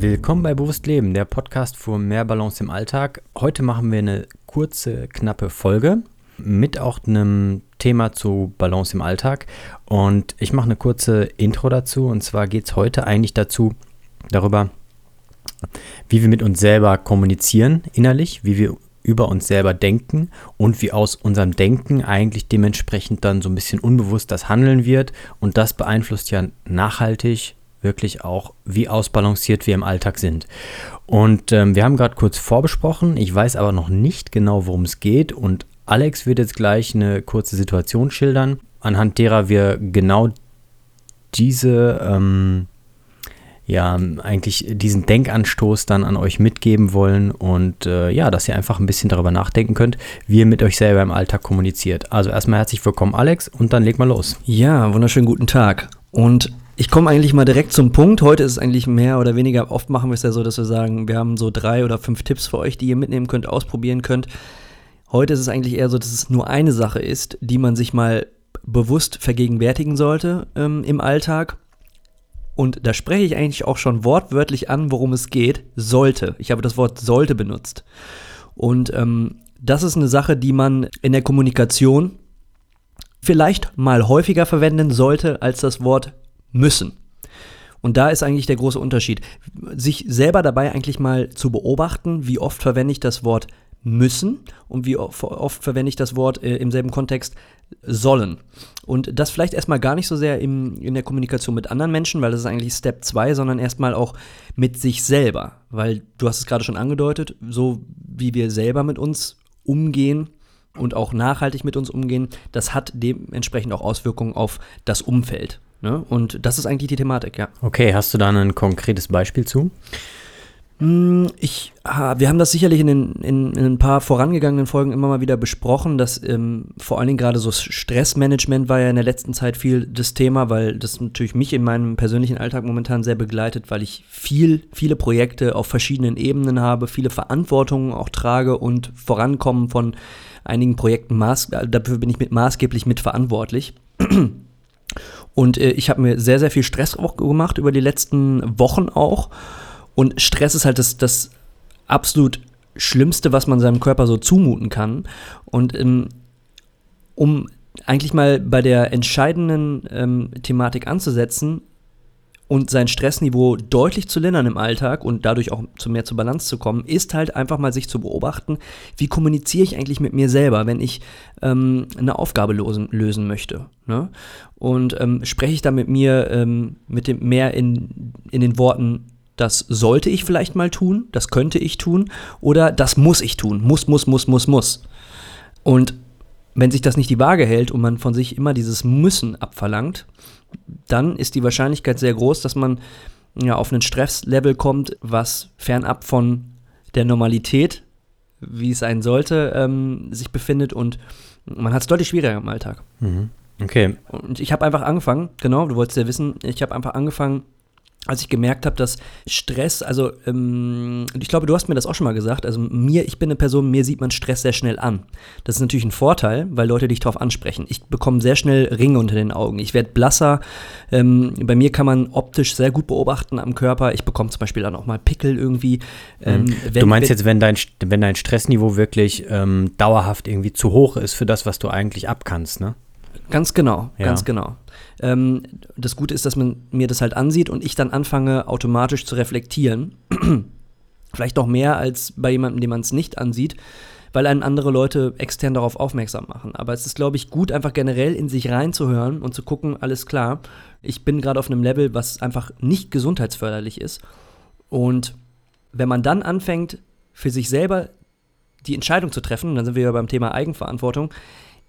Willkommen bei Bewusst Leben, der Podcast für mehr Balance im Alltag. Heute machen wir eine kurze, knappe Folge mit auch einem Thema zu Balance im Alltag. Und ich mache eine kurze Intro dazu. Und zwar geht es heute eigentlich dazu, darüber, wie wir mit uns selber kommunizieren innerlich, wie wir über uns selber denken und wie aus unserem Denken eigentlich dementsprechend dann so ein bisschen unbewusst das Handeln wird. Und das beeinflusst ja nachhaltig wirklich auch, wie ausbalanciert wir im Alltag sind. Und ähm, wir haben gerade kurz vorbesprochen, ich weiß aber noch nicht genau, worum es geht. Und Alex wird jetzt gleich eine kurze Situation schildern, anhand derer wir genau diese, ähm, ja, eigentlich diesen Denkanstoß dann an euch mitgeben wollen und äh, ja, dass ihr einfach ein bisschen darüber nachdenken könnt, wie ihr mit euch selber im Alltag kommuniziert. Also erstmal herzlich willkommen, Alex, und dann leg mal los. Ja, wunderschönen guten Tag. Und ich komme eigentlich mal direkt zum Punkt. Heute ist es eigentlich mehr oder weniger, oft machen wir es ja so, dass wir sagen, wir haben so drei oder fünf Tipps für euch, die ihr mitnehmen könnt, ausprobieren könnt. Heute ist es eigentlich eher so, dass es nur eine Sache ist, die man sich mal bewusst vergegenwärtigen sollte ähm, im Alltag. Und da spreche ich eigentlich auch schon wortwörtlich an, worum es geht. Sollte. Ich habe das Wort sollte benutzt. Und ähm, das ist eine Sache, die man in der Kommunikation vielleicht mal häufiger verwenden sollte als das Wort müssen. Und da ist eigentlich der große Unterschied. Sich selber dabei eigentlich mal zu beobachten, wie oft verwende ich das Wort müssen und wie oft verwende ich das Wort äh, im selben Kontext sollen. Und das vielleicht erstmal gar nicht so sehr im, in der Kommunikation mit anderen Menschen, weil das ist eigentlich Step 2, sondern erstmal auch mit sich selber. Weil du hast es gerade schon angedeutet, so wie wir selber mit uns umgehen und auch nachhaltig mit uns umgehen, das hat dementsprechend auch Auswirkungen auf das Umfeld. Ne? Und das ist eigentlich die Thematik, ja. Okay, hast du da ein konkretes Beispiel zu? Hm, ich, wir haben das sicherlich in, den, in, in, ein paar vorangegangenen Folgen immer mal wieder besprochen, dass ähm, vor allen Dingen gerade so Stressmanagement war ja in der letzten Zeit viel das Thema, weil das natürlich mich in meinem persönlichen Alltag momentan sehr begleitet, weil ich viel, viele Projekte auf verschiedenen Ebenen habe, viele Verantwortungen auch trage und Vorankommen von einigen Projekten, maß, dafür bin ich mit maßgeblich mitverantwortlich. Und äh, ich habe mir sehr, sehr viel Stress auch gemacht über die letzten Wochen auch. Und Stress ist halt das, das absolut Schlimmste, was man seinem Körper so zumuten kann. Und ähm, um eigentlich mal bei der entscheidenden ähm, Thematik anzusetzen, und sein Stressniveau deutlich zu lindern im Alltag und dadurch auch zu mehr zur Balance zu kommen, ist halt einfach mal sich zu beobachten, wie kommuniziere ich eigentlich mit mir selber, wenn ich ähm, eine Aufgabe losen, lösen möchte. Ne? Und ähm, spreche ich da mit mir ähm, mit dem mehr in, in den Worten, das sollte ich vielleicht mal tun, das könnte ich tun oder das muss ich tun, muss, muss, muss, muss, muss. Und wenn sich das nicht die Waage hält und man von sich immer dieses Müssen abverlangt, dann ist die Wahrscheinlichkeit sehr groß, dass man ja, auf einen Stresslevel kommt, was fernab von der Normalität, wie es sein sollte, ähm, sich befindet und man hat es deutlich schwieriger im Alltag. Mhm. Okay. Und ich habe einfach angefangen, genau, du wolltest ja wissen, ich habe einfach angefangen, als ich gemerkt habe, dass Stress, also ähm, ich glaube, du hast mir das auch schon mal gesagt, also mir, ich bin eine Person, mir sieht man Stress sehr schnell an. Das ist natürlich ein Vorteil, weil Leute dich darauf ansprechen. Ich bekomme sehr schnell Ringe unter den Augen. Ich werde blasser. Ähm, bei mir kann man optisch sehr gut beobachten am Körper. Ich bekomme zum Beispiel dann auch mal Pickel irgendwie. Ähm, mhm. wenn, du meinst wenn, jetzt, wenn dein, wenn dein Stressniveau wirklich ähm, dauerhaft irgendwie zu hoch ist für das, was du eigentlich abkannst, ne? Ganz genau, ja. ganz genau. Ähm, das Gute ist, dass man mir das halt ansieht und ich dann anfange, automatisch zu reflektieren. Vielleicht noch mehr als bei jemandem, dem man es nicht ansieht, weil einen andere Leute extern darauf aufmerksam machen. Aber es ist, glaube ich, gut, einfach generell in sich reinzuhören und zu gucken, alles klar, ich bin gerade auf einem Level, was einfach nicht gesundheitsförderlich ist. Und wenn man dann anfängt, für sich selber die Entscheidung zu treffen, dann sind wir ja beim Thema Eigenverantwortung,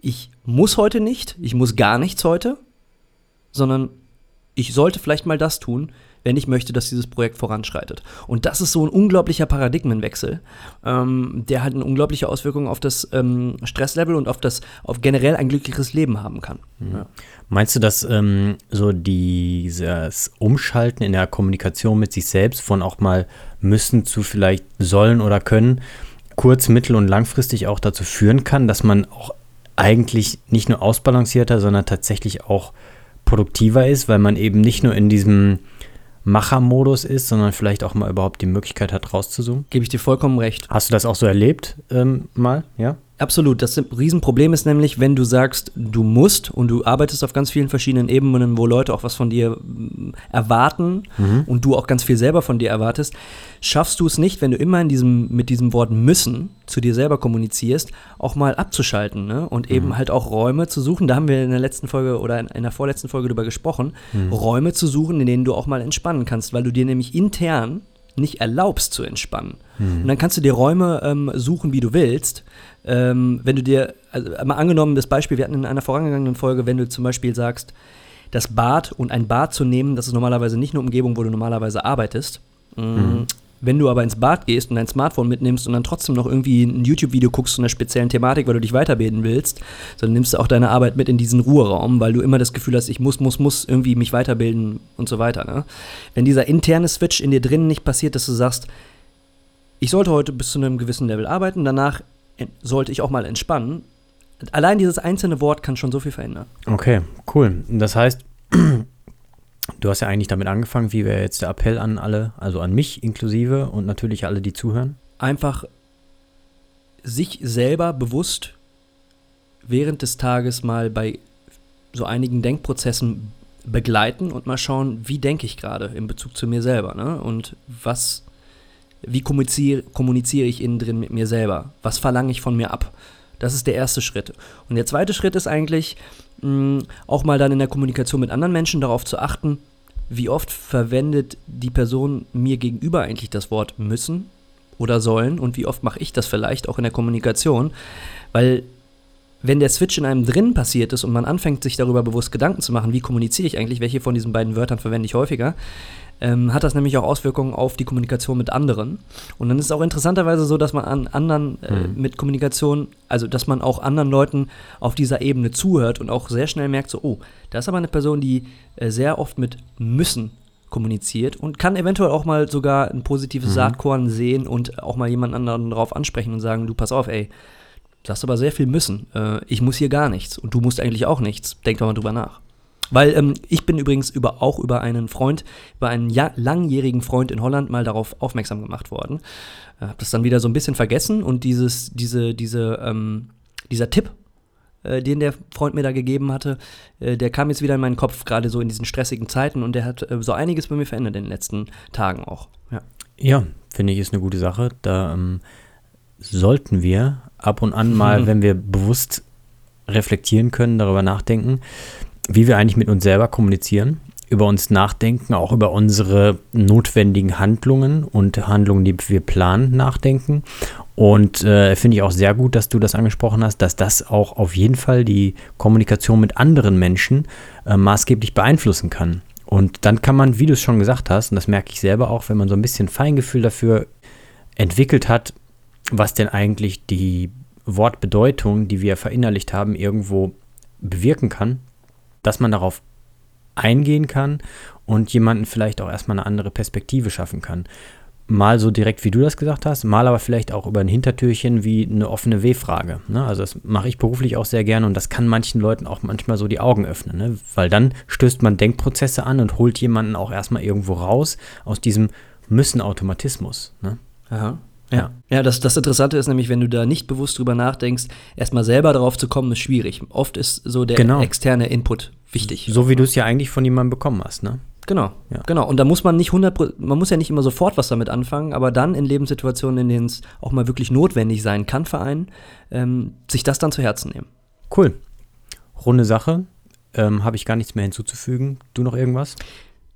ich muss heute nicht, ich muss gar nichts heute, sondern ich sollte vielleicht mal das tun, wenn ich möchte, dass dieses Projekt voranschreitet. Und das ist so ein unglaublicher Paradigmenwechsel, ähm, der halt eine unglaubliche Auswirkung auf das ähm, Stresslevel und auf das, auf generell ein glücklicheres Leben haben kann. Mhm. Ja. Meinst du, dass ähm, so dieses Umschalten in der Kommunikation mit sich selbst von auch mal müssen zu vielleicht sollen oder können, kurz-, mittel- und langfristig auch dazu führen kann, dass man auch eigentlich nicht nur ausbalancierter, sondern tatsächlich auch produktiver ist, weil man eben nicht nur in diesem Machermodus ist, sondern vielleicht auch mal überhaupt die Möglichkeit hat, rauszuzoomen. Gebe ich dir vollkommen recht. Hast du das auch so erlebt ähm, mal? Ja? Absolut. Das Riesenproblem ist nämlich, wenn du sagst, du musst und du arbeitest auf ganz vielen verschiedenen Ebenen, wo Leute auch was von dir mm, erwarten mhm. und du auch ganz viel selber von dir erwartest, schaffst du es nicht, wenn du immer in diesem, mit diesem Wort müssen zu dir selber kommunizierst, auch mal abzuschalten ne? und mhm. eben halt auch Räume zu suchen. Da haben wir in der letzten Folge oder in, in der vorletzten Folge drüber gesprochen, mhm. Räume zu suchen, in denen du auch mal entspannen kannst, weil du dir nämlich intern nicht erlaubst zu entspannen. Mhm. Und dann kannst du dir Räume ähm, suchen, wie du willst ähm, wenn du dir, also mal angenommen, das Beispiel, wir hatten in einer vorangegangenen Folge, wenn du zum Beispiel sagst, das Bad und ein Bad zu nehmen, das ist normalerweise nicht eine Umgebung, wo du normalerweise arbeitest. Mm, mhm. Wenn du aber ins Bad gehst und dein Smartphone mitnimmst und dann trotzdem noch irgendwie ein YouTube-Video guckst zu einer speziellen Thematik, weil du dich weiterbilden willst, dann nimmst du auch deine Arbeit mit in diesen Ruheraum, weil du immer das Gefühl hast, ich muss, muss, muss irgendwie mich weiterbilden und so weiter. Ne? Wenn dieser interne Switch in dir drinnen nicht passiert, dass du sagst, ich sollte heute bis zu einem gewissen Level arbeiten, danach sollte ich auch mal entspannen. Allein dieses einzelne Wort kann schon so viel verändern. Okay, cool. Das heißt, du hast ja eigentlich damit angefangen, wie wäre jetzt der Appell an alle, also an mich inklusive und natürlich alle, die zuhören? Einfach sich selber bewusst während des Tages mal bei so einigen Denkprozessen begleiten und mal schauen, wie denke ich gerade in Bezug zu mir selber ne? und was wie kommuniziere, kommuniziere ich innen drin mit mir selber? Was verlange ich von mir ab? Das ist der erste Schritt. Und der zweite Schritt ist eigentlich, mh, auch mal dann in der Kommunikation mit anderen Menschen darauf zu achten, wie oft verwendet die Person mir gegenüber eigentlich das Wort müssen oder sollen und wie oft mache ich das vielleicht auch in der Kommunikation, weil wenn der Switch in einem drin passiert ist und man anfängt, sich darüber bewusst Gedanken zu machen, wie kommuniziere ich eigentlich, welche von diesen beiden Wörtern verwende ich häufiger, ähm, hat das nämlich auch Auswirkungen auf die Kommunikation mit anderen. Und dann ist es auch interessanterweise so, dass man an anderen äh, mhm. mit Kommunikation, also dass man auch anderen Leuten auf dieser Ebene zuhört und auch sehr schnell merkt, so, oh, da ist aber eine Person, die äh, sehr oft mit müssen kommuniziert und kann eventuell auch mal sogar ein positives mhm. Saatkorn sehen und auch mal jemand anderen darauf ansprechen und sagen, du pass auf, ey, du hast aber sehr viel müssen. Äh, ich muss hier gar nichts und du musst eigentlich auch nichts. Denk doch mal drüber nach. Weil ähm, ich bin übrigens über, auch über einen Freund, über einen ja, langjährigen Freund in Holland mal darauf aufmerksam gemacht worden. Äh, hab das dann wieder so ein bisschen vergessen und dieses, diese, diese, ähm, dieser Tipp, äh, den der Freund mir da gegeben hatte, äh, der kam jetzt wieder in meinen Kopf, gerade so in diesen stressigen Zeiten und der hat äh, so einiges bei mir verändert in den letzten Tagen auch. Ja, ja finde ich, ist eine gute Sache. Da ähm, sollten wir ab und an mal, wenn wir bewusst reflektieren können, darüber nachdenken, wie wir eigentlich mit uns selber kommunizieren, über uns nachdenken, auch über unsere notwendigen Handlungen und Handlungen, die wir planen, nachdenken. Und äh, finde ich auch sehr gut, dass du das angesprochen hast, dass das auch auf jeden Fall die Kommunikation mit anderen Menschen äh, maßgeblich beeinflussen kann. Und dann kann man, wie du es schon gesagt hast, und das merke ich selber auch, wenn man so ein bisschen Feingefühl dafür entwickelt hat, was denn eigentlich die Wortbedeutung, die wir verinnerlicht haben, irgendwo bewirken kann, dass man darauf eingehen kann und jemanden vielleicht auch erstmal eine andere Perspektive schaffen kann. Mal so direkt, wie du das gesagt hast, mal aber vielleicht auch über ein Hintertürchen wie eine offene W-Frage. Ne? Also das mache ich beruflich auch sehr gerne und das kann manchen Leuten auch manchmal so die Augen öffnen, ne? weil dann stößt man Denkprozesse an und holt jemanden auch erstmal irgendwo raus aus diesem Müssen-Automatismus. Ne? Aha. Ja, ja das, das Interessante ist nämlich, wenn du da nicht bewusst drüber nachdenkst, erstmal selber darauf zu kommen, ist schwierig. Oft ist so der genau. externe Input wichtig. So wie du es ja eigentlich von jemandem bekommen hast, ne? Genau, ja. genau. Und da muss man nicht 100, man muss ja nicht immer sofort was damit anfangen, aber dann in Lebenssituationen, in denen es auch mal wirklich notwendig sein kann für einen, ähm, sich das dann zu Herzen nehmen. Cool. Runde Sache. Ähm, Habe ich gar nichts mehr hinzuzufügen. Du noch irgendwas?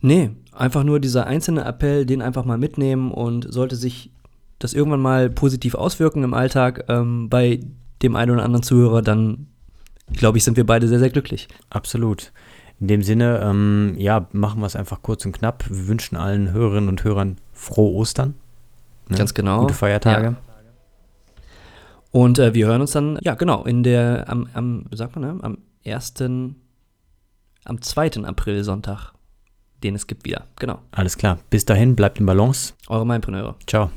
Nee, einfach nur dieser einzelne Appell, den einfach mal mitnehmen und sollte sich das irgendwann mal positiv auswirken im Alltag ähm, bei dem einen oder anderen Zuhörer, dann glaube ich, sind wir beide sehr, sehr glücklich. Absolut. In dem Sinne, ähm, ja, machen wir es einfach kurz und knapp. Wir wünschen allen Hörerinnen und Hörern frohe Ostern. Ne? Ganz genau. Gute Feiertage. Ja. Und äh, wir hören uns dann, ja, genau, in der, am, am sagt man, ne, am 1., am 2. April Sonntag, den es gibt wieder. Genau. Alles klar. Bis dahin, bleibt im Balance. Eure Mindpreneure. Ciao.